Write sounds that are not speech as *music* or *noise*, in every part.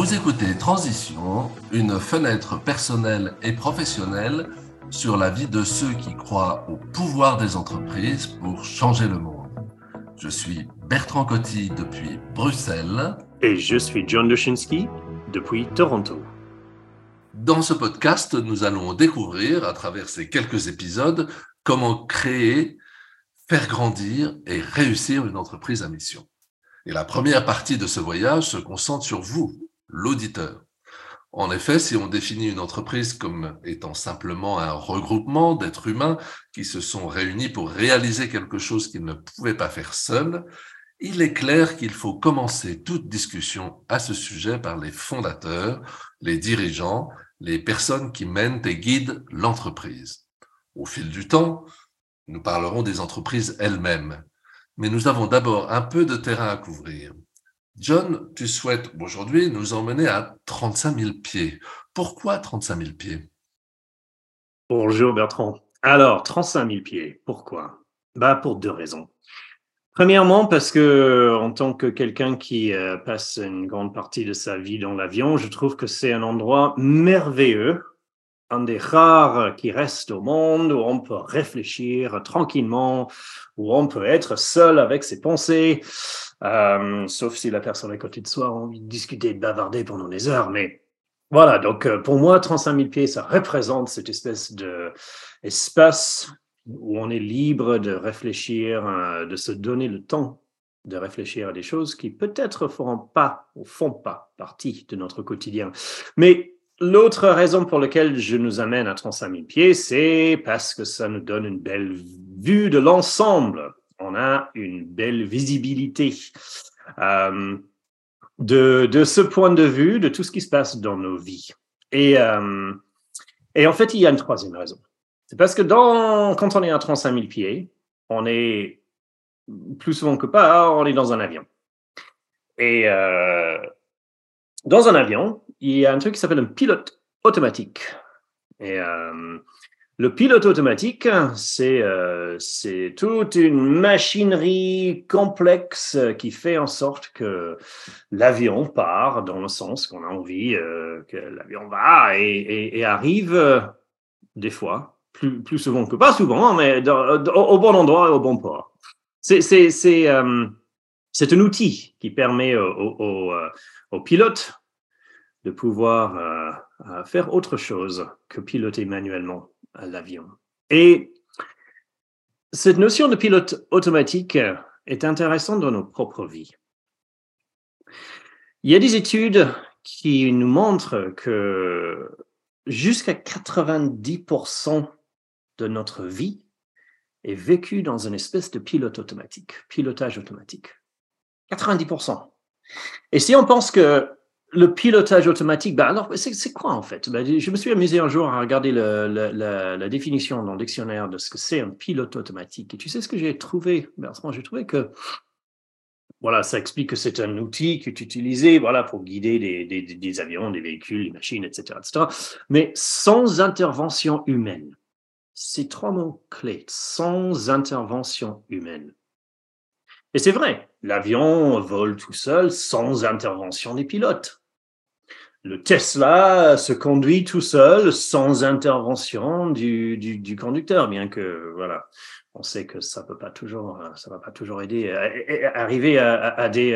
Vous écoutez Transition, une fenêtre personnelle et professionnelle sur la vie de ceux qui croient au pouvoir des entreprises pour changer le monde. Je suis Bertrand Coty depuis Bruxelles. Et je suis John Dushinsky depuis Toronto. Dans ce podcast, nous allons découvrir, à travers ces quelques épisodes, comment créer, faire grandir et réussir une entreprise à mission. Et la première partie de ce voyage se concentre sur vous, l'auditeur. En effet, si on définit une entreprise comme étant simplement un regroupement d'êtres humains qui se sont réunis pour réaliser quelque chose qu'ils ne pouvaient pas faire seuls, il est clair qu'il faut commencer toute discussion à ce sujet par les fondateurs, les dirigeants, les personnes qui mènent et guident l'entreprise. Au fil du temps, nous parlerons des entreprises elles-mêmes, mais nous avons d'abord un peu de terrain à couvrir. John, tu souhaites aujourd'hui nous emmener à 35 000 pieds. Pourquoi 35 000 pieds? Bonjour Bertrand. Alors, 35 000 pieds, pourquoi? Bah, Pour deux raisons. Premièrement, parce que en tant que quelqu'un qui euh, passe une grande partie de sa vie dans l'avion, je trouve que c'est un endroit merveilleux, un des rares qui reste au monde où on peut réfléchir tranquillement, où on peut être seul avec ses pensées, euh, sauf si la personne à côté de soi a envie de discuter, de bavarder pendant des heures. Mais voilà, donc euh, pour moi, 35 000 pieds, ça représente cette espèce d'espace où on est libre de réfléchir, euh, de se donner le temps de réfléchir à des choses qui peut-être feront pas ou font pas partie de notre quotidien. Mais l'autre raison pour laquelle je nous amène à 35 000 pieds, c'est parce que ça nous donne une belle vue de l'ensemble. On a une belle visibilité. Euh, de, de, ce point de vue, de tout ce qui se passe dans nos vies. Et, euh, et en fait, il y a une troisième raison. C'est parce que quand on est à 35 000 pieds, on est plus souvent que pas, on est dans un avion. Et euh, dans un avion, il y a un truc qui s'appelle un pilote automatique. Et euh, le pilote automatique, c'est euh, toute une machinerie complexe qui fait en sorte que l'avion part dans le sens qu'on a envie euh, que l'avion va et, arrive euh, des fois plus, plus souvent que pas souvent, mais au bon endroit et au bon port. C'est, un outil qui permet au, au euh, pilote de pouvoir euh, faire autre chose que piloter manuellement l'avion. Et cette notion de pilote automatique est intéressante dans nos propres vies. Il y a des études qui nous montrent que jusqu'à 90% de notre vie est vécu dans une espèce de pilote automatique, pilotage automatique. 90%. Et si on pense que le pilotage automatique, ben alors c'est quoi en fait? Ben, Je me suis amusé un jour à regarder la, définition dans le dictionnaire de ce que c'est un pilote automatique. Et tu sais ce que j'ai trouvé? Bertrand J'ai trouvé que voilà, ça explique que c'est un outil qui est utilisé voilà, pour guider des avions, des véhicules, des machines, etc., etc. Mais sans intervention humaine ces trois mots clés, sans intervention humaine. Et c'est vrai, l'avion vole tout seul sans intervention des pilotes. Le Tesla se conduit tout seul sans intervention du, du, du conducteur, bien que voilà, on sait que ça peut pas toujours, ça va pas toujours aider à, arriver à, des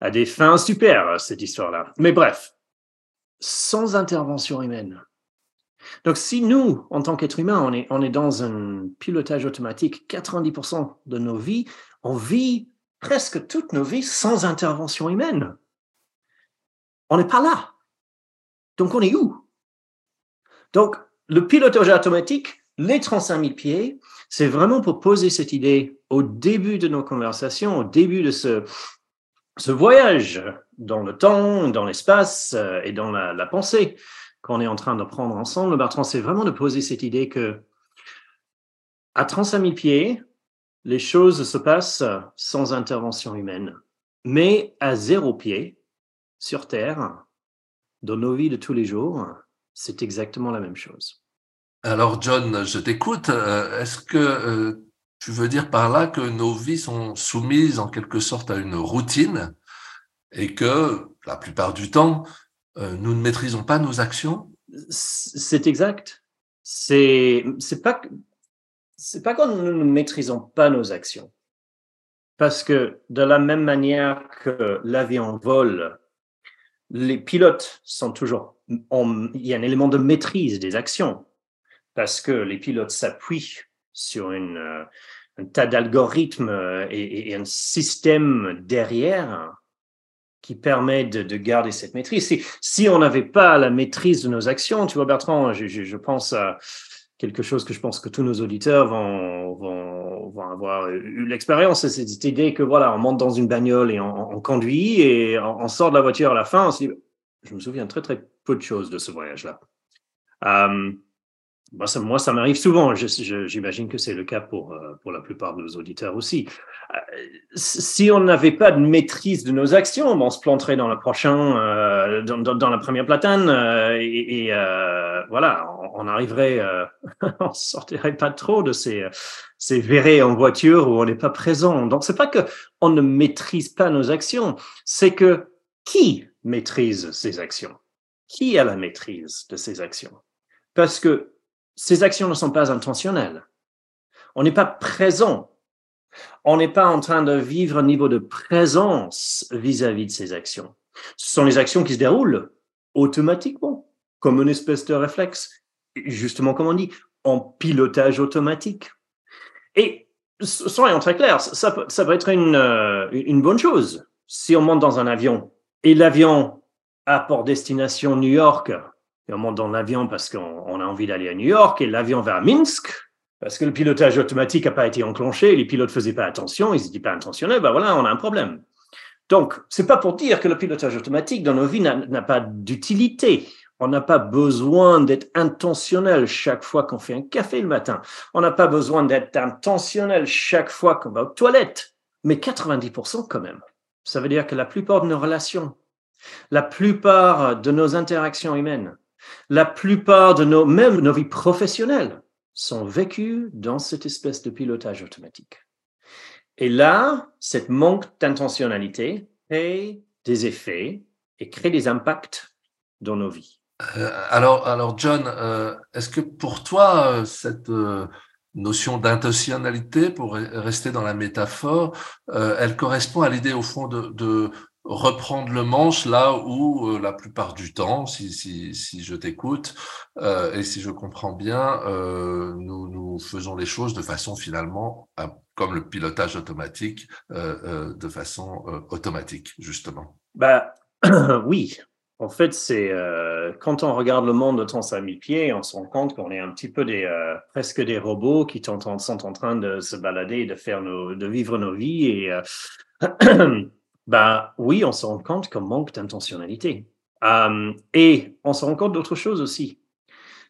à des fins super cette histoire-là. Mais bref, sans intervention humaine. Donc, si nous, en tant qu'être humain, on est, on est dans un pilotage automatique 90% de nos vies, on vit presque toutes nos vies sans intervention humaine. On n'est pas là. Donc, on est où? Donc, le pilotage automatique, les 35 000 pieds, c'est vraiment pour poser cette idée au début de nos conversations, au début de ce, voyage dans le temps, dans l'espace euh, et dans la, la pensée qu'on est en train de prendre ensemble, Bertrand, c'est vraiment de poser cette idée que à 35 000 pieds, les choses se passent sans intervention humaine. Mais à zéro pied, sur Terre, dans nos vies de tous les jours, c'est exactement la même chose. Alors, John, je t'écoute. Euh, est-ce que euh, tu veux dire par là que nos vies sont soumises en quelque sorte à une routine et que la plupart du temps, euh, nous ne maîtrisons pas nos actions? C'est exact. C'est c'est pas c'est pas que nous ne maîtrisons pas nos actions. Parce que de la même manière que l'avion vole, les pilotes sont toujours, il y a un élément de maîtrise des actions parce que les pilotes s'appuient sur euh, un tas d'algorithmes euh, et, un système derrière qui permet de, garder cette maîtrise. Si, si on n'avait pas la maîtrise de nos actions, tu vois Bertrand, je, je, pense à quelque chose que je pense que tous nos auditeurs vont, avoir eu l'expérience, c'est cette idée que voilà, on monte dans une bagnole et on, conduit et on, sort de la voiture à la fin, on se dit, je me souviens très très peu de choses de ce voyage-là. Euh, moi, ça, m'arrive souvent. J'imagine que c'est le cas pour, euh, pour la plupart de nos auditeurs aussi. Euh, si on n'avait pas de maîtrise de nos actions, on se planterait dans le prochain, dans, la première platane, et, voilà, on, arriverait, *laughs* on sortirait pas trop de ces, ces verrés en voiture où on n'est pas présent. Donc, c'est pas que on ne maîtrise pas nos actions, c'est que qui maîtrise ces actions? Qui a la maîtrise de ces actions? Parce que ces actions ne sont pas intentionnelles. On n'est pas présent. On n'est pas en train de vivre un niveau de présence vis-à-vis de ces actions. Ce sont les actions qui se déroulent automatiquement, comme une espèce de réflexe, justement comme on dit, en pilotage automatique. Et soyons très clairs, ça, peut, être une, euh, une bonne chose. Si on monte dans un avion et l'avion a pour destination New York, et on monte dans l'avion parce qu'on a envie d'aller à New York et l'avion va à Minsk parce que le pilotage automatique n'a pas été enclenché, les pilotes ne faisaient pas attention, ils n'étaient pas intentionnels, ben voilà, on a un problème. Donc, c'est pas pour dire que le pilotage automatique dans nos vies n'a pas d'utilité. On n'a pas besoin d'être intentionnel chaque fois qu'on fait un café le matin. On n'a pas besoin d'être intentionnel chaque fois qu'on va aux toilettes. Mais 90% quand même. Ça veut dire que la plupart de nos relations, la plupart de nos interactions humaines, la plupart de nos, même nos vies professionnelles, sont vécues dans cette espèce de pilotage automatique. Et là, cette manque d'intentionnalité crée des effets et crée des impacts dans nos vies. Euh, alors, alors, John, euh, est-ce que pour toi, euh, cette notion d'intentionnalité, pour rester dans la métaphore, elle correspond à l'idée au fond de reprendre le manche là où la plupart du temps, si, je t'écoute et si je comprends bien, nous, nous faisons les choses de façon finalement comme le pilotage automatique, de façon automatique justement. Bah *clears throat* oui. En fait, c'est quand on regarde le monde de 35 000 pieds, on se rend compte qu'on est un petit peu des presque des robots qui sont en, train de se balader, de faire nos, de vivre nos vies et *clears throat* Ben oui, on se rend compte qu'on manque d'intentionnalité. Euh, et on se rend compte d'autre chose aussi.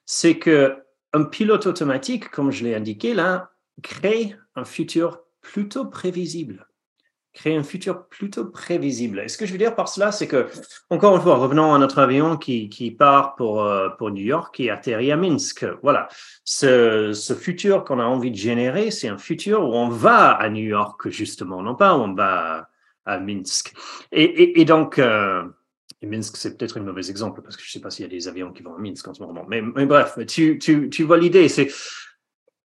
C'est que un pilote automatique, comme je l'ai indiqué là, crée un futur plutôt prévisible. Crée un futur plutôt prévisible. Et ce que je veux dire par cela, c'est que, encore une fois, revenons à notre avion qui, qui part pour, euh, pour New York et atterrit à Minsk. Voilà. Ce, ce futur qu'on a envie de générer, c'est un futur où on va à New York, justement, non pas où on va à Minsk. Et, et, donc, euh, Minsk, c'est peut-être un mauvais exemple parce que je ne sais pas s'il y a des avions qui vont à Minsk en ce moment. Mais, mais bref, tu, tu, tu vois l'idée. C'est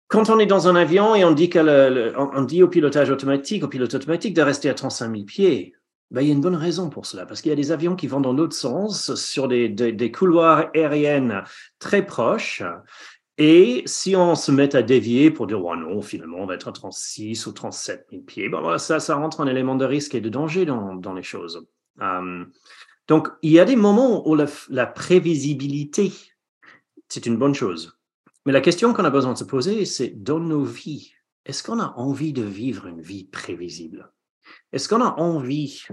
quand on est dans un avion et on dit, au pilotage automatique, au pilote automatique de rester à 35 000 pieds, ben, il y a une bonne raison pour cela, parce qu'il y a des avions qui vont dans l'autre sens, sur des, couloirs aériens très proches, et si on se met à dévier pour dire, oh non, finalement, on va être à 36 ou 37 000 pieds, ben ça, rentre en élément de risque et de danger dans, les choses. Euh, donc, il y a des moments où la, prévisibilité, c'est une bonne chose. Mais la question qu'on a besoin de se poser, c'est dans nos vies, est-ce qu'on a envie de vivre une vie prévisible? Est-ce qu'on a envie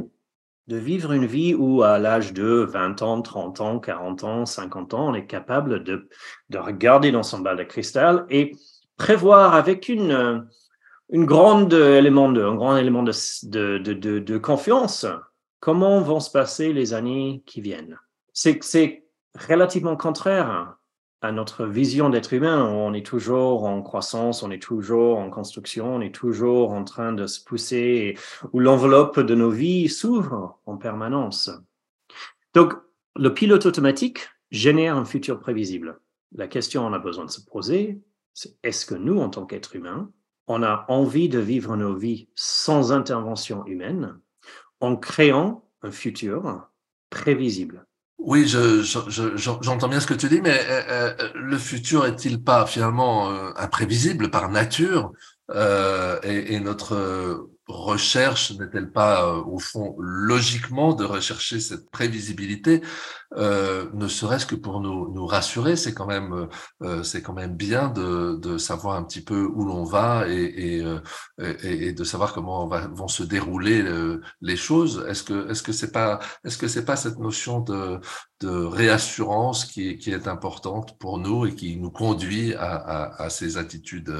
de vivre une vie où à l'âge de 20 ans, 30 ans, 40 ans, 50 ans, on est capable de, de regarder dans son bal de cristal et prévoir avec une, une grande élément de, un grand élément de, de, de, de confiance comment vont se passer les années qui viennent? C'est relativement contraire à notre vision d'être humain, on est toujours en croissance, on est toujours en construction, on est toujours en train de se pousser, où l'enveloppe de nos vies s'ouvre en permanence. Donc, le pilote automatique génère un futur prévisible. La question qu'on a besoin de se poser, c'est est-ce que nous, en tant qu'êtres humains, on a envie de vivre nos vies sans intervention humaine en créant un futur prévisible? Oui, j'entends bien ce que tu dis, mais euh, euh, le futur est-il pas finalement euh, imprévisible par nature et, notre recherche n'est-elle pas, euh, au fond, logiquement de rechercher cette prévisibilité, euh, ne serait-ce que pour nous, nous rassurer? C'est quand même, euh, c'est quand même bien de, de, savoir un petit peu où l'on va et, et, et, de savoir comment va, vont se dérouler les choses. Est-ce que, est-ce que c'est pas, est-ce que c'est pas cette notion de, de réassurance qui, qui est importante pour nous et qui nous conduit à, à, à ces attitudes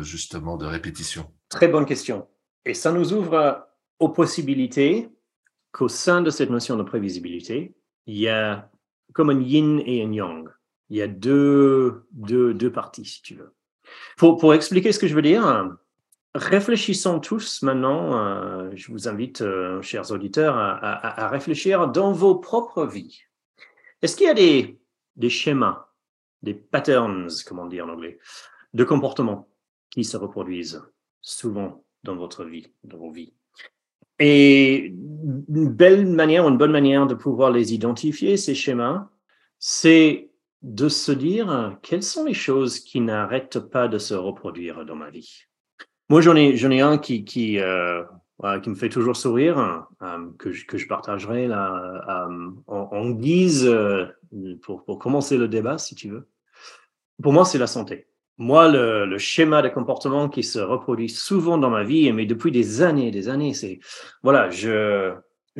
justement de répétition? Très bonne question. Et ça nous ouvre aux possibilités qu'au sein de cette notion de prévisibilité, il y a comme un yin et un yang. Il y a deux, deux, deux parties, si tu veux. Pour, pour, expliquer ce que je veux dire, réfléchissons tous maintenant, euh, je vous invite, euh, chers auditeurs, à, à, réfléchir dans vos propres vies. Est-ce qu'il y a des, des schémas, des patterns, comment dire en anglais, de comportement qui se reproduisent souvent dans votre vie, dans vos vies. Et une belle manière, une bonne manière de pouvoir les identifier, ces schémas, c'est de se dire quelles sont les choses qui n'arrêtent pas de se reproduire dans ma vie? Moi, j'en ai, j'en ai un qui, qui, euh, qui me fait toujours sourire, euh, que, je, que je partagerai là, euh, en, en, guise pour, pour commencer le débat, si tu veux. Pour moi, c'est la santé. Moi, le, schéma de comportement qui se reproduit souvent dans ma vie, mais depuis des années, des années, c'est voilà, je,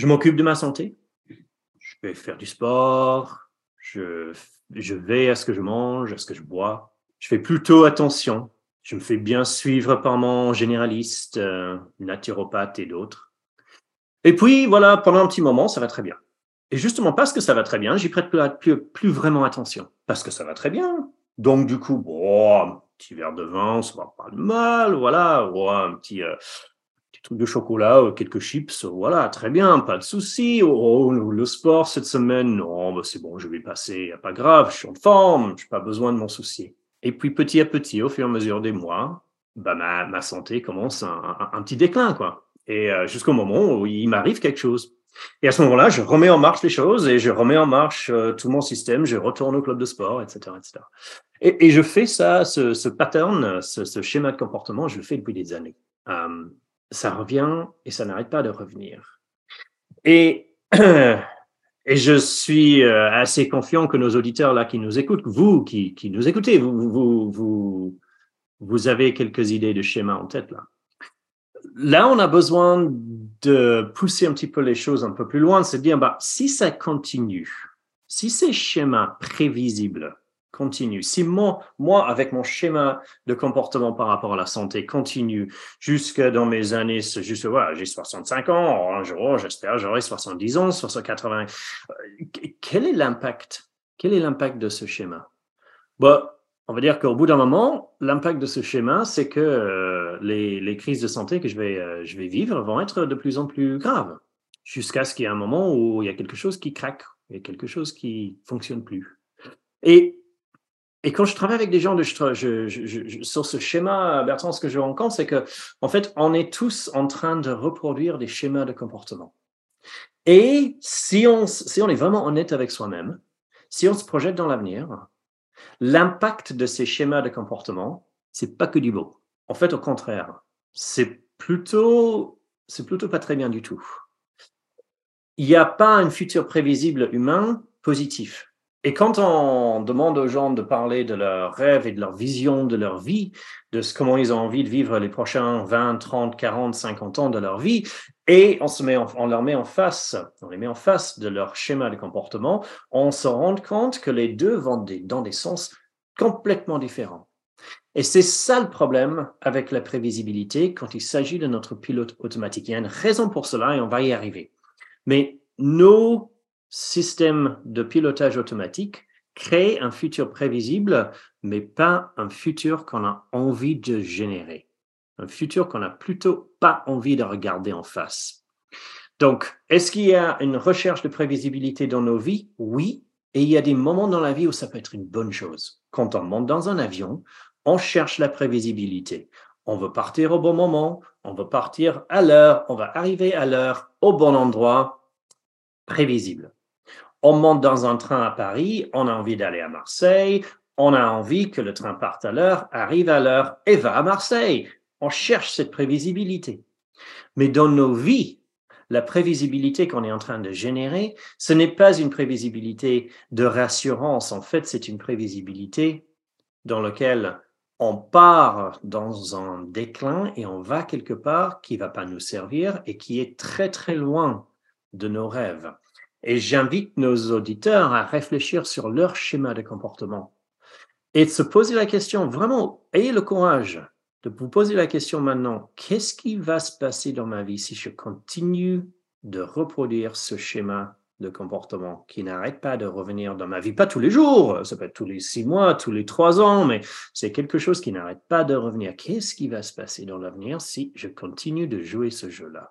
m'occupe de ma santé, je vais faire du sport, je, je vais à ce que je mange, à ce que je bois, je fais plutôt attention, je me fais bien suivre par mon généraliste, euh, naturopathe et d'autres. Et puis voilà, pendant un petit moment, ça va très bien. Et justement parce que ça va très bien, j'y prête plus vraiment attention. Parce que ça va très bien, donc, du coup, bon, un petit verre de vin, ça va pas mal, voilà, un petit, euh, truc de chocolat, euh, quelques chips, voilà, très bien, pas de souci. Oh, le sport cette semaine, non, bah, c'est bon, je vais passer, pas grave, je suis en forme, je n'ai pas besoin de m'en soucier. Et puis, petit à petit, au fur et à mesure des mois, bah, ma, ma santé commence un, un, petit déclin, quoi. Et euh, jusqu'au moment où il m'arrive quelque chose. Et à ce moment-là, je remets en marche les choses et je remets en marche tout mon système, je retourne au club de sport, etc. etc. Et, je fais ça, ce, pattern, ce, ce, schéma de comportement, je le fais depuis des années. Euh, ça revient et ça n'arrête pas de revenir. Et, *clears throat* et je suis euh, assez confiant que nos auditeurs là qui nous écoutent, vous qui, qui nous écoutez, vous, vous, vous, vous avez quelques idées de schéma en tête là. Là, on a besoin de pousser un petit peu les choses un peu plus loin, c'est de dire, bah, si ça continue, si ces schémas prévisibles continue. Si moi, moi, avec mon schéma de comportement par rapport à la santé, continue jusque dans mes années, juste, voilà, j'ai 65 ans, un jour, j'espère, j'aurai 70 ans, 80. Euh, quel est l'impact? Quel est l'impact de ce schéma? Bon, on va dire qu'au bout d'un moment, l'impact de ce schéma, c'est que euh, les, crises de santé que je vais, euh, je vais vivre vont être de plus en plus graves, jusqu'à ce qu'il y ait un moment où il y a quelque chose qui craque, il y a quelque chose qui fonctionne plus. Et quand je travaille avec des gens sur ce schéma, Bertrand, ce que je rencontre, c'est que, en fait, on est tous en train de reproduire des schémas de comportement. Et si on est vraiment honnête avec soi-même, si on se projette dans l'avenir, l'impact de ces schémas de comportement, c'est pas que du beau. En fait, au contraire, c'est plutôt, c'est plutôt pas très bien du tout. Il n'y a pas un futur prévisible humain positif. Et quand on demande aux gens de parler de leurs rêves et de leur vision de leur vie, de ce, comment ils ont envie de vivre les prochains 20, 30, 40, 50 ans de leur vie, et on, se met on leur met en face, on les met en face de leur schéma de comportement, on se rend compte que les deux vont dans des sens complètement différents. Et c'est ça le problème avec la prévisibilité quand il s'agit de notre pilote automatique. Il y a une raison pour cela et on va y arriver. Mais nos système de pilotage automatique crée un futur prévisible, mais pas un futur qu'on a envie de générer. Un futur qu'on a plutôt pas envie de regarder en face. Donc, est-ce qu'il y a une recherche de prévisibilité dans nos vies? Oui. Et il y a des moments dans la vie où ça peut être une bonne chose. Quand on monte dans un avion, on cherche la prévisibilité. On veut partir au bon moment, on veut partir à l'heure, on va arriver à l'heure, au bon endroit, prévisible. On monte dans un train à Paris, on a envie d'aller à Marseille, on a envie que le train parte à l'heure, arrive à l'heure et va à Marseille. On cherche cette prévisibilité. Mais dans nos vies, la prévisibilité qu'on est en train de générer, ce n'est pas une prévisibilité de rassurance. En fait, c'est une prévisibilité dans laquelle on part dans un déclin et on va quelque part qui va pas nous servir et qui est très très loin de nos rêves. Et j'invite nos auditeurs à réfléchir sur leur schéma de comportement et de se poser la question, vraiment, ayez le courage de vous poser la question maintenant, qu'est-ce qui va se passer dans ma vie si je continue de reproduire ce schéma de comportement qui n'arrête pas de revenir dans ma vie, pas tous les jours, ça peut être tous les six mois, tous les trois ans, mais c'est quelque chose qui n'arrête pas de revenir. Qu'est-ce qui va se passer dans l'avenir si je continue de jouer ce jeu-là?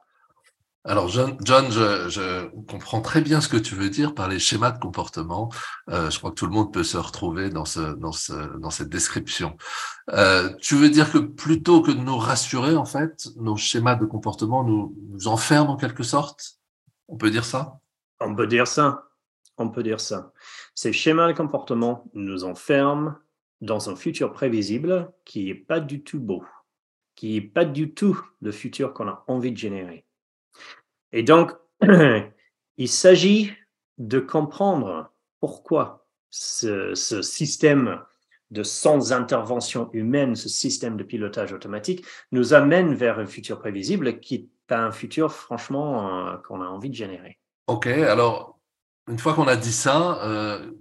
Alors, John, je, comprends très bien ce que tu veux dire par les schémas de comportement. Euh, je crois que tout le monde peut se retrouver dans, ce, cette description. Euh, tu veux dire que plutôt que de nous rassurer, en fait, nos schémas de comportement nous, nous enferment en quelque sorte? On peut dire ça? On peut dire ça. On peut dire ça. Ces schémas de comportement nous enferment dans un futur prévisible qui n'est pas du tout beau, qui n'est pas du tout le futur qu'on a envie de générer. Et donc, *clears throat* il s'agit de comprendre pourquoi ce, système de sans intervention humaine, ce système de pilotage automatique, nous amène vers un futur prévisible qui est un futur, franchement, euh, qu'on a envie de générer. OK, alors, une fois qu'on a dit ça, euh,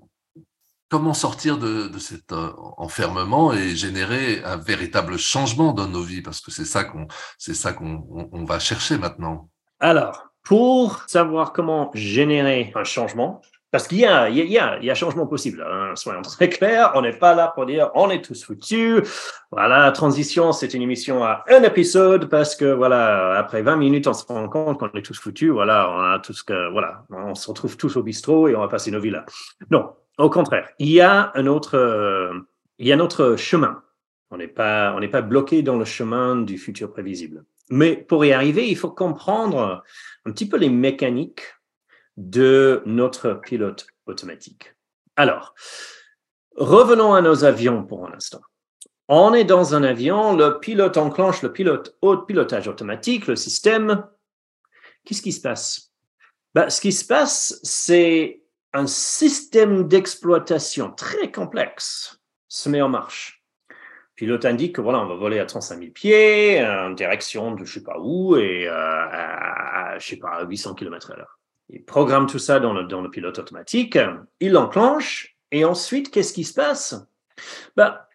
comment sortir de, cet euh, enfermement et générer un véritable changement dans nos vies? Parce que c'est ça qu'on ça qu'on va chercher maintenant. Alors, pour savoir comment générer un changement, parce qu'il y a, il y a, il y a changement possible, hein, soyons *laughs* très clairs, on n'est pas là pour dire on est tous foutus. Voilà, transition, c'est une émission à un épisode parce que voilà, après 20 minutes, on se rend compte qu'on est tous foutus. Voilà, on a tout ce que, voilà, on se retrouve tous au bistrot et on va passer nos vies là. Non, au contraire, il y a un autre, il y a un autre chemin. On n'est pas, on n'est pas bloqué dans le chemin du futur prévisible. Mais pour y arriver, il faut comprendre un petit peu les mécaniques de notre pilote automatique. Alors, revenons à nos avions pour un instant. On est dans un avion, le pilote enclenche le pilote, pilotage automatique, le système. Qu'est-ce qui se passe? Ben, Ce qui se passe, c'est un système d'exploitation très complexe se met en marche pilote indique que voilà, on va voler à 35 000 pieds, en direction de je sais pas où, et euh, à, je sais pas, 800 km à l'heure. Il programme tout ça dans le, dans le pilote automatique, il l'enclenche, et ensuite, qu'est-ce qui se passe? Bah,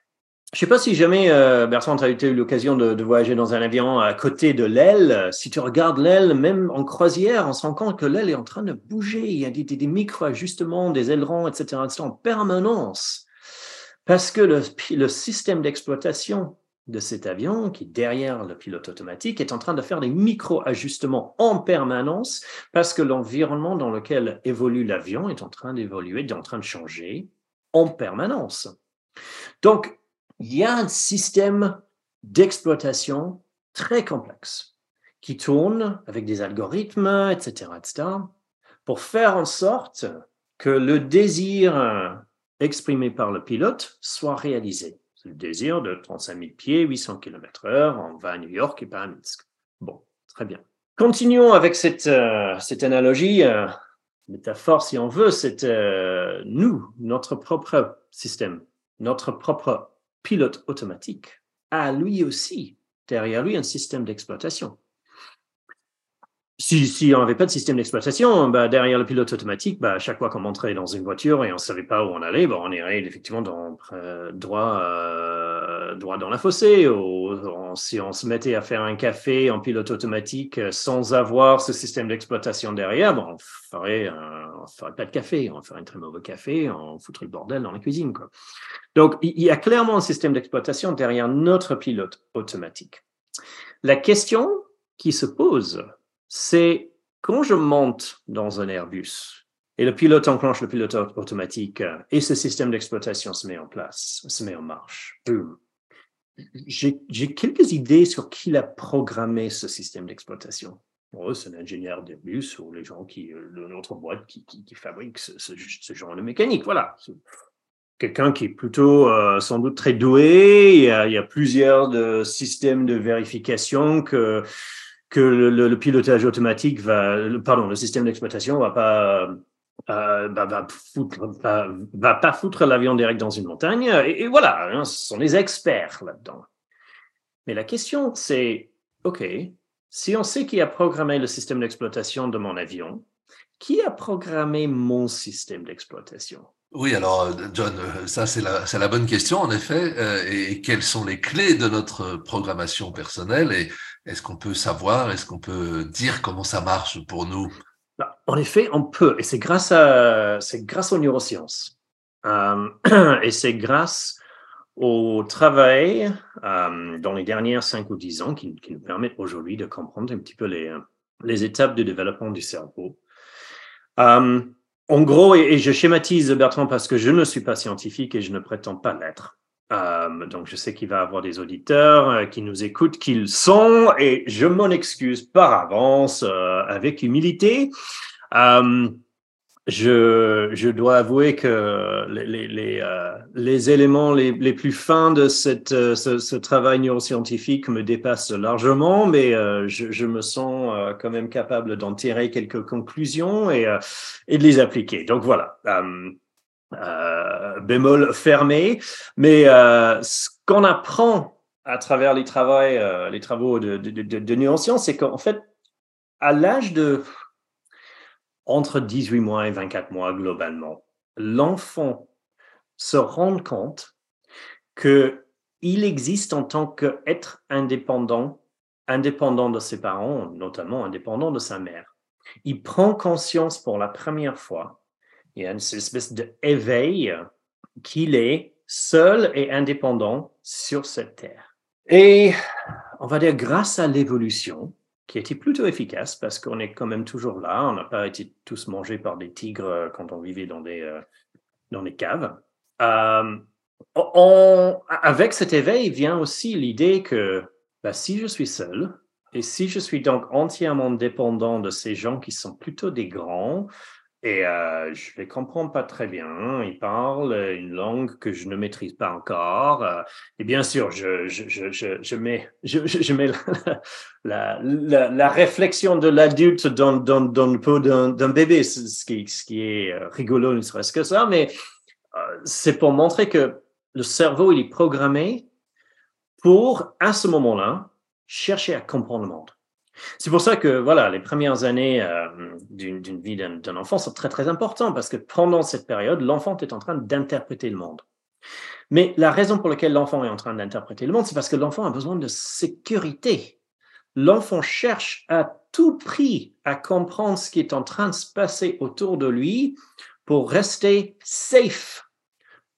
Je sais pas si jamais, euh, Bertrand, tu as eu l'occasion de, voyager dans un avion à côté de l'aile. Si tu regardes l'aile, même en croisière, on se rend compte que l'aile est en train de bouger. Il y a des, des, micro-ajustements, des ailerons, etc., etc., en permanence. Parce que le, système d'exploitation de cet avion, qui est derrière le pilote automatique, est en train de faire des micro-ajustements en permanence parce que l'environnement dans lequel évolue l'avion est en train d'évoluer, est en train de changer en permanence. Donc, il y a un système d'exploitation très complexe qui tourne avec des algorithmes, etc., etc., pour faire en sorte que le désir exprimé par le pilote soit réalisé. C'est le désir de 35 000 pieds, 800 km heure, on va à New York et pas à Minsk. Bon, très bien. Continuons avec cette, euh, cette analogie, euh, métaphore si on veut, c'est euh, nous, notre propre système, notre propre pilote automatique a lui aussi derrière lui un système d'exploitation si, on n'avait pas de système d'exploitation, bah, derrière le pilote automatique, bah, chaque fois qu'on montrait dans une voiture et on ne savait pas où on allait, bah, on irait effectivement dans, euh, droit, euh, droit dans la fossée. Ou, si on se mettait à faire un café en pilote automatique euh, sans avoir ce système d'exploitation derrière, on ferait, on ferait pas de café, on ferait un très mauvais café, on foutrait le bordel dans la cuisine. Quoi. Donc, il y a clairement un système d'exploitation derrière notre pilote automatique. La question qui se pose, c'est quand je monte dans un Airbus et le pilote enclenche le pilote automatique euh, et ce système d'exploitation se met en place, se met en marche, j'ai quelques idées sur qui a programmé ce système d'exploitation. c'est l'ingénieur d'Airbus ou les gens qui, notre boîte qui, qui, fabrique ce, genre de mécanique. Voilà. Quelqu'un qui est plutôt euh, sans doute très doué. Il y a, plusieurs systèmes de vérification que que le, pilotage automatique va, pardon, le système d'exploitation va pas, euh, va, va, pas foutre l'avion direct dans une montagne. Et, voilà, hein, ce sont les experts là-dedans. Mais la question, c'est, OK, si on sait qui a programmé le système d'exploitation de mon avion, qui a programmé mon système d'exploitation? Oui, alors John, ça c'est la, la, bonne question en effet. Euh, et, quelles sont les clés de notre programmation personnelle? Et est-ce qu'on peut savoir, est-ce qu'on peut dire comment ça marche pour nous? Bah, En effet, on peut. Et c'est grâce, à, c'est grâce aux neurosciences. Euh, *clears throat* et c'est grâce au travail euh, dans les dernières 5 ou 10 ans qui, nous permettent aujourd'hui de comprendre un petit peu les, les étapes de développement du cerveau. Euh, en gros, et, je schématise Bertrand parce que je ne suis pas scientifique et je ne prétends pas l'être. Euh, donc, je sais qu'il va avoir des auditeurs euh, qui nous écoutent, qu'ils sont, et je m'en excuse par avance euh, avec humilité. Je, je, dois avouer que les, les, les éléments les, les, plus fins de cette, ce, ce, travail neuroscientifique me dépassent largement, mais je, je, me sens quand même capable d'en tirer quelques conclusions et, et de les appliquer. Donc voilà. Euh, bémol fermé. Mais euh, ce qu'on apprend à travers les travaux, euh, les travaux de, de, de, de c'est qu'en fait, à l'âge de entre 18 mois et 24 mois globalement, l'enfant se rend compte que il existe en tant qu'être indépendant, indépendant de ses parents, notamment indépendant de sa mère. Il prend conscience pour la première fois il y a une espèce d'éveil qu'il est seul et indépendant sur cette terre. Et on va dire grâce à l'évolution, qui été plutôt efficace parce qu'on est quand même toujours là, on n'a pas été tous mangés par des tigres quand on vivait dans des, euh, dans des caves. Euh, avec cet éveil vient aussi l'idée que bah, si je suis seul, et si je suis donc entièrement dépendant de ces gens qui sont plutôt des grands, et euh, je ne les comprends pas très bien. Ils parlent une langue que je ne maîtrise pas encore. Euh, et bien sûr, je, je, je, je mets, je, mets *laughs* la, la, la, réflexion de l'adulte dans, dans, dans, le pot d'un bébé, ce qui, ce qui est euh, rigolo, ne serait-ce que ça. Mais c'est pour montrer que le cerveau, il est programmé pour, à ce moment-là, chercher à comprendre le monde. C'est pour ça que voilà, les premières années euh, d'une vie d'un enfant sont très très importantes parce que pendant cette période, l'enfant est en train d'interpréter le monde. Mais la raison pour laquelle l'enfant est en train d'interpréter le monde, c'est parce que l'enfant a besoin de sécurité. L'enfant cherche à tout prix à comprendre ce qui est en train de se passer autour de lui pour rester safe,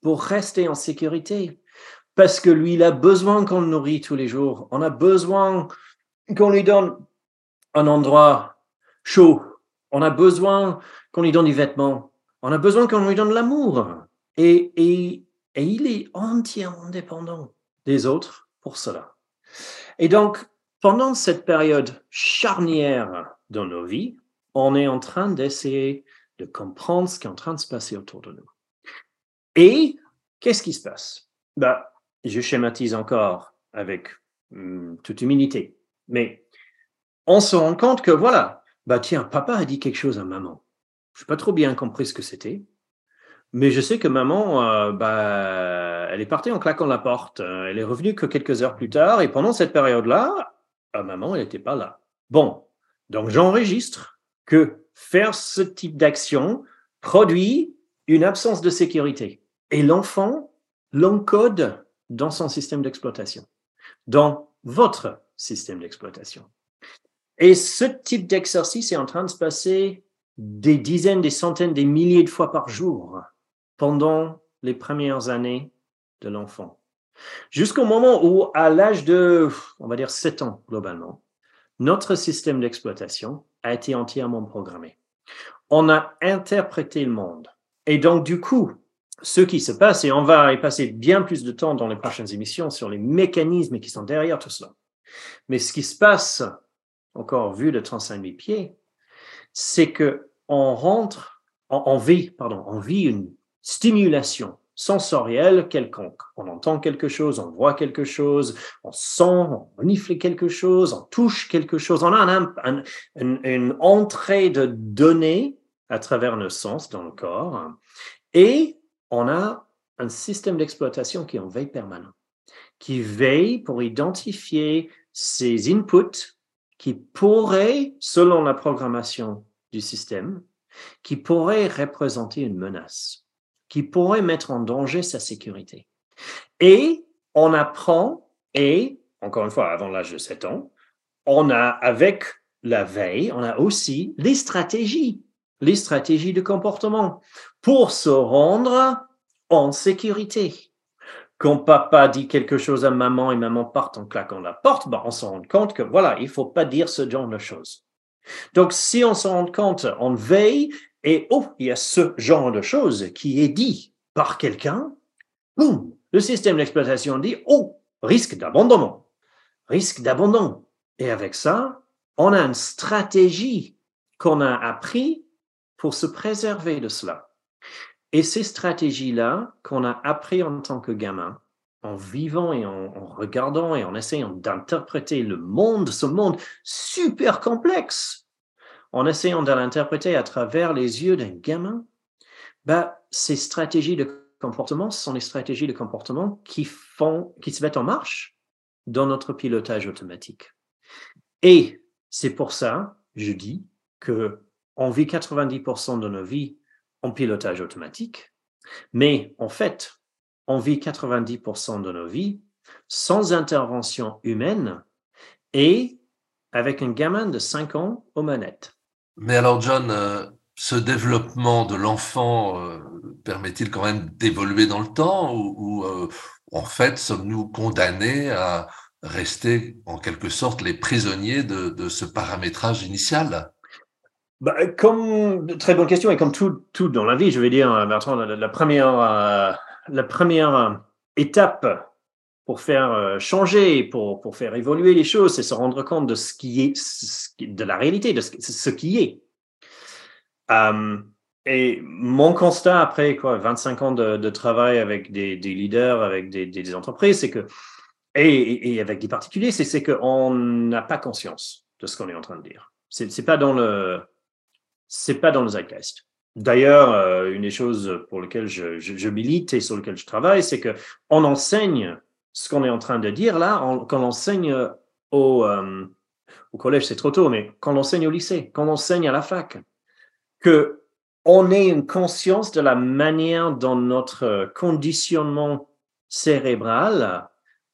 pour rester en sécurité. Parce que lui, il a besoin qu'on le nourrit tous les jours. On a besoin qu'on lui donne un endroit chaud. On a besoin qu'on lui donne des vêtements. On a besoin qu'on lui donne l'amour. Et, et, et il est entièrement dépendant des autres pour cela. Et donc, pendant cette période charnière dans nos vies, on est en train d'essayer de comprendre ce qui est en train de se passer autour de nous. Et qu'est-ce qui se passe? Bah, Je schématise encore avec hum, toute humilité. Mais on se rend compte que voilà, bah tiens, papa a dit quelque chose à maman. Je n'ai pas trop bien compris ce que c'était, mais je sais que maman, euh, bah, elle est partie en claquant la porte. Elle est revenue que quelques heures plus tard, et pendant cette période-là, ah, maman, elle n'était pas là. Bon, donc j'enregistre que faire ce type d'action produit une absence de sécurité. Et l'enfant l'encode dans son système d'exploitation, dans votre système d'exploitation. Et ce type d'exercice est en train de se passer des dizaines, des centaines, des milliers de fois par jour pendant les premières années de l'enfant. Jusqu'au moment où, à l'âge de, on va dire, 7 ans globalement, notre système d'exploitation a été entièrement programmé. On a interprété le monde. Et donc, du coup, ce qui se passe, et on va y passer bien plus de temps dans les prochaines émissions sur les mécanismes qui sont derrière tout cela. Mais ce qui se passe, encore vu de 35 000 pieds, c'est que on rentre, en vit, pardon, on vit une stimulation sensorielle quelconque. On entend quelque chose, on voit quelque chose, on sent, on renifle quelque chose, on touche quelque chose. On a une entrée de données à travers nos sens dans le corps et on a un système d'exploitation qui est en veille permanente, qui veille pour identifier ces inputs qui pourraient, selon la programmation du système, qui pourraient représenter une menace, qui pourraient mettre en danger sa sécurité. Et on apprend, et encore une fois, avant l'âge de 7 ans, on a, avec la veille, on a aussi les stratégies, les stratégies de comportement pour se rendre en sécurité. Quand papa dit quelque chose à maman et maman part en claquant la porte, ben on se rend compte que voilà, il faut pas dire ce genre de choses. Donc, si on se rend compte, on veille et oh, il y a ce genre de choses qui est dit par quelqu'un, boum, le système d'exploitation dit oh, risque d'abandonnement, risque d'abandon. Et avec ça, on a une stratégie qu'on a appris pour se préserver de cela. Et ces stratégies-là qu'on a appris en tant que gamin, en vivant et en, regardant et en essayant d'interpréter le monde, ce monde super complexe, en essayant de l'interpréter à travers les yeux d'un gamin, bah, ces stratégies de comportement sont les stratégies de comportement qui font, qui se mettent en marche dans notre pilotage automatique. Et c'est pour ça, je dis que on vit 90% de nos vies en pilotage automatique, mais en fait, on vit 90% de nos vies sans intervention humaine et avec un gamin de 5 ans aux manettes. Mais alors, John, euh, ce développement de l'enfant euh, permet-il quand même d'évoluer dans le temps ou, euh, en fait sommes-nous condamnés à rester en quelque sorte les prisonniers de ce paramétrage initial? Bah, comme très bonne question et comme tout, tout dans la vie, je vais dire, Bertrand, la, première, euh, la première euh, étape pour faire euh, changer, pour, pour faire évoluer les choses, c'est se rendre compte de ce qui est, de la réalité, de ce, qui est. et mon constat après quoi, 25 ans de, travail avec des, des, leaders, avec des, des entreprises, c'est que, et, et, avec des particuliers, c'est qu'on n'a pas conscience de ce qu'on est en train de dire. C'est pas dans le, c'est pas dans le zeitgeist. D'ailleurs, euh, une des choses pour lesquelles je, milite et sur lesquelles je travaille, c'est que on enseigne ce qu'on est en train de dire là, quand on enseigne au, euh, au collège, c'est trop tôt, mais quand on enseigne au lycée, quand on enseigne à la fac, que on ait une conscience de la manière dont notre conditionnement cérébral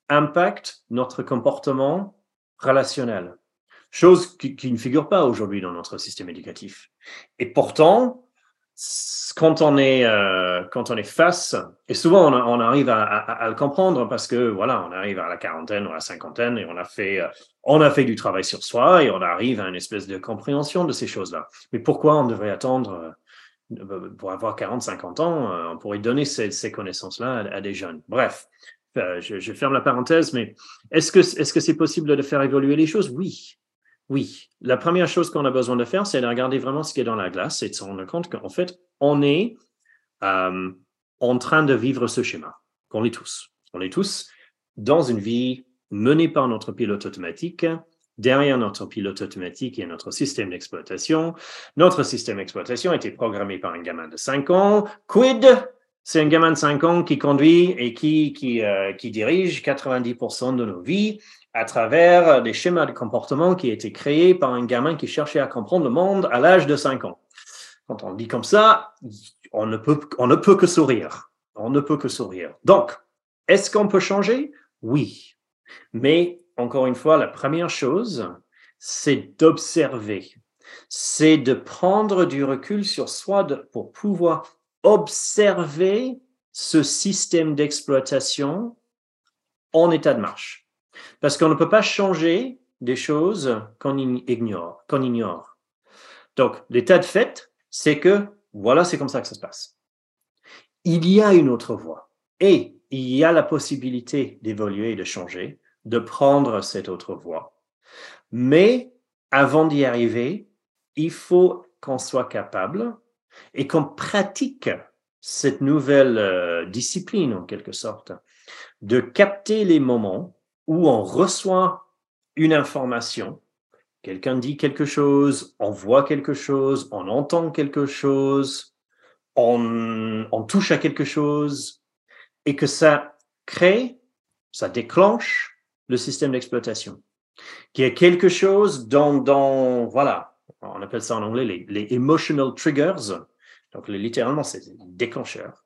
impacte notre comportement relationnel chose qui, ne figure pas aujourd'hui dans notre système éducatif. Et pourtant, quand on est euh, quand on est face et souvent on, arrive à, le comprendre parce que voilà on arrive à la quarantaine ou à la cinquantaine et on a fait euh, on a fait du travail sur soi et on arrive à une espèce de compréhension de ces choses là mais pourquoi on devrait attendre euh, pour avoir 40 50 ans on pourrait donner ces, connaissances là à, des jeunes? Bref je, je, ferme la parenthèse mais est-ce que est-ce que c'est possible de faire évoluer les choses? Oui oui, la première chose qu'on a besoin de faire, c'est de regarder vraiment ce qui est dans la glace et de se rendre compte qu'en fait, on est euh, en train de vivre ce schéma, qu'on est tous. On est tous dans une vie menée par notre pilote automatique. Derrière notre pilote automatique, il y a notre système d'exploitation. Notre système d'exploitation a été programmé par un gamin de 5 ans. Quid? C'est un gamin de 5 ans qui conduit et qui, qui, euh, qui dirige 90% de nos vies à travers des schémas de comportement qui été créés par un gamin qui cherchait à comprendre le monde à l'âge de 5 ans. Quand on dit comme ça, on ne peut, on ne peut que sourire. On ne peut que sourire. Donc, est-ce qu'on peut changer? Oui. Mais encore une fois, la première chose, c'est d'observer. C'est de prendre du recul sur soi pour pouvoir observer ce système d'exploitation en état de marche. Parce qu'on ne peut pas changer des choses qu'on ignore, qu'on ignore. Donc, l'état de fait, c'est que voilà, c'est comme ça que ça se passe. Il y a une autre voie et il y a la possibilité d'évoluer, de changer, de prendre cette autre voie. Mais avant d'y arriver, il faut qu'on soit capable et qu'on pratique cette nouvelle euh, discipline en quelque sorte, de capter les moments où on reçoit une information, quelqu'un dit quelque chose, on voit quelque chose, on entend quelque chose, on, touche à quelque chose, et que ça crée, ça déclenche le système d'exploitation, qui est quelque chose dont, dans, voilà, on appelle ça en anglais les, les emotional triggers, donc littéralement c'est déclencheur,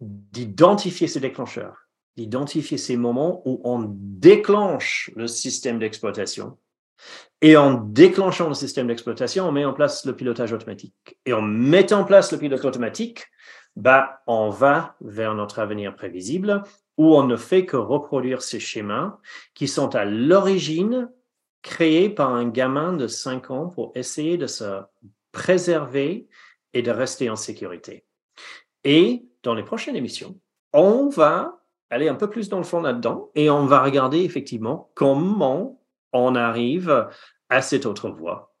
d'identifier ces déclencheurs, d'identifier ces moments où on déclenche le système d'exploitation. Et en déclenchant le système d'exploitation, on met en place le pilotage automatique. Et en mettant en place le pilotage automatique, bah, on va vers notre avenir prévisible où on ne fait que reproduire ces schémas qui sont à l'origine créés par un gamin de 5 ans pour essayer de se préserver et de rester en sécurité. Et dans les prochaines émissions, on va aller un peu plus dans le fond là-dedans et on va regarder effectivement comment on arrive à cette autre voie,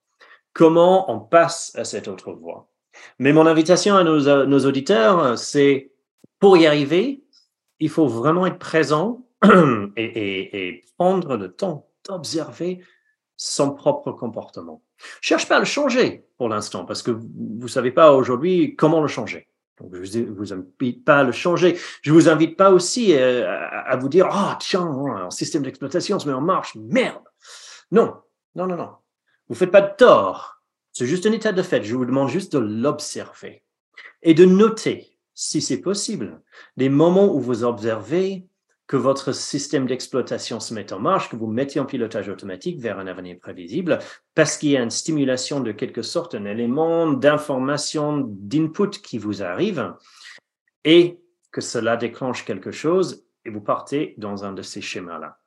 comment on passe à cette autre voie. Mais mon invitation à nos, auditeurs, c'est pour y arriver, il faut vraiment être présent *clears throat* et, prendre le temps d'observer son propre comportement. Cherche pas à le changer pour l'instant, parce que vous ne savez pas aujourd'hui comment le changer. Je ne vous invite pas à le changer. Je ne vous invite pas aussi euh, à, vous dire, ah, tiens, un système d'exploitation se met en marche, merde. Non, non, non, non. Vous ne faites pas de tort c'est juste un état de fait. Je vous demande juste de l'observer et de noter, si c'est possible, les moments où vous observez que votre système d'exploitation se met en marche, que vous mettez en pilotage automatique vers un avenir prévisible, parce qu'il y a une stimulation de quelque sorte, un élément d'information, d'input qui vous arrive, et que cela déclenche quelque chose, et vous partez dans un de ces schémas-là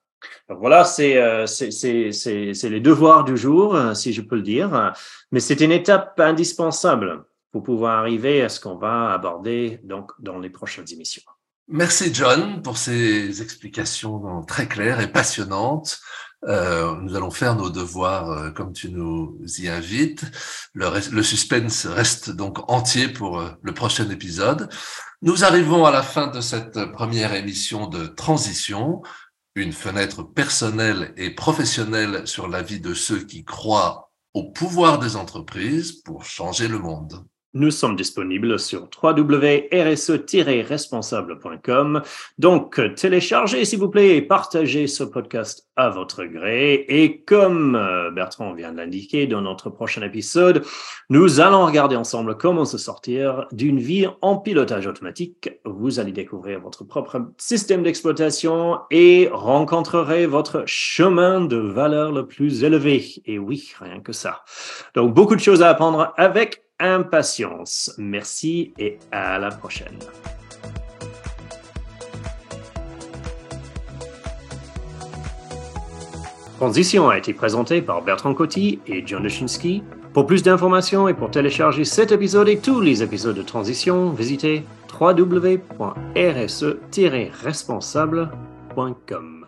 voilà, euh, c'est les devoirs du jour, euh, si je peux le dire. Mais c'est une étape indispensable pour pouvoir arriver à ce qu'on va aborder donc, dans les prochaines émissions. Merci John pour ces explications très claires et passionnantes. Euh, nous allons faire nos devoirs comme tu nous y invites. Le, le, suspense reste donc entier pour le prochain épisode. Nous arrivons à la fin de cette première émission de transition une fenêtre personnelle et professionnelle sur la vie de ceux qui croient au pouvoir des entreprises pour changer le monde. Nous sommes disponibles sur www.rse-responsable.com. Donc, téléchargez, s'il vous plaît, et partagez ce podcast à votre gré. Et comme euh, Bertrand vient de l'indiquer dans notre prochain épisode, nous allons regarder ensemble comment se sortir d'une vie en pilotage automatique. Vous allez découvrir votre propre système d'exploitation et rencontrerez votre chemin de valeur le plus élevé. Et oui, rien que ça. Donc, beaucoup de choses à apprendre avec impatience. Merci et à la prochaine. Transition a été présenté par Bertrand Coty et John Lechinski. Pour plus d'informations et pour télécharger cet épisode et tous les épisodes de Transition, visitez www.rse-responsable.com.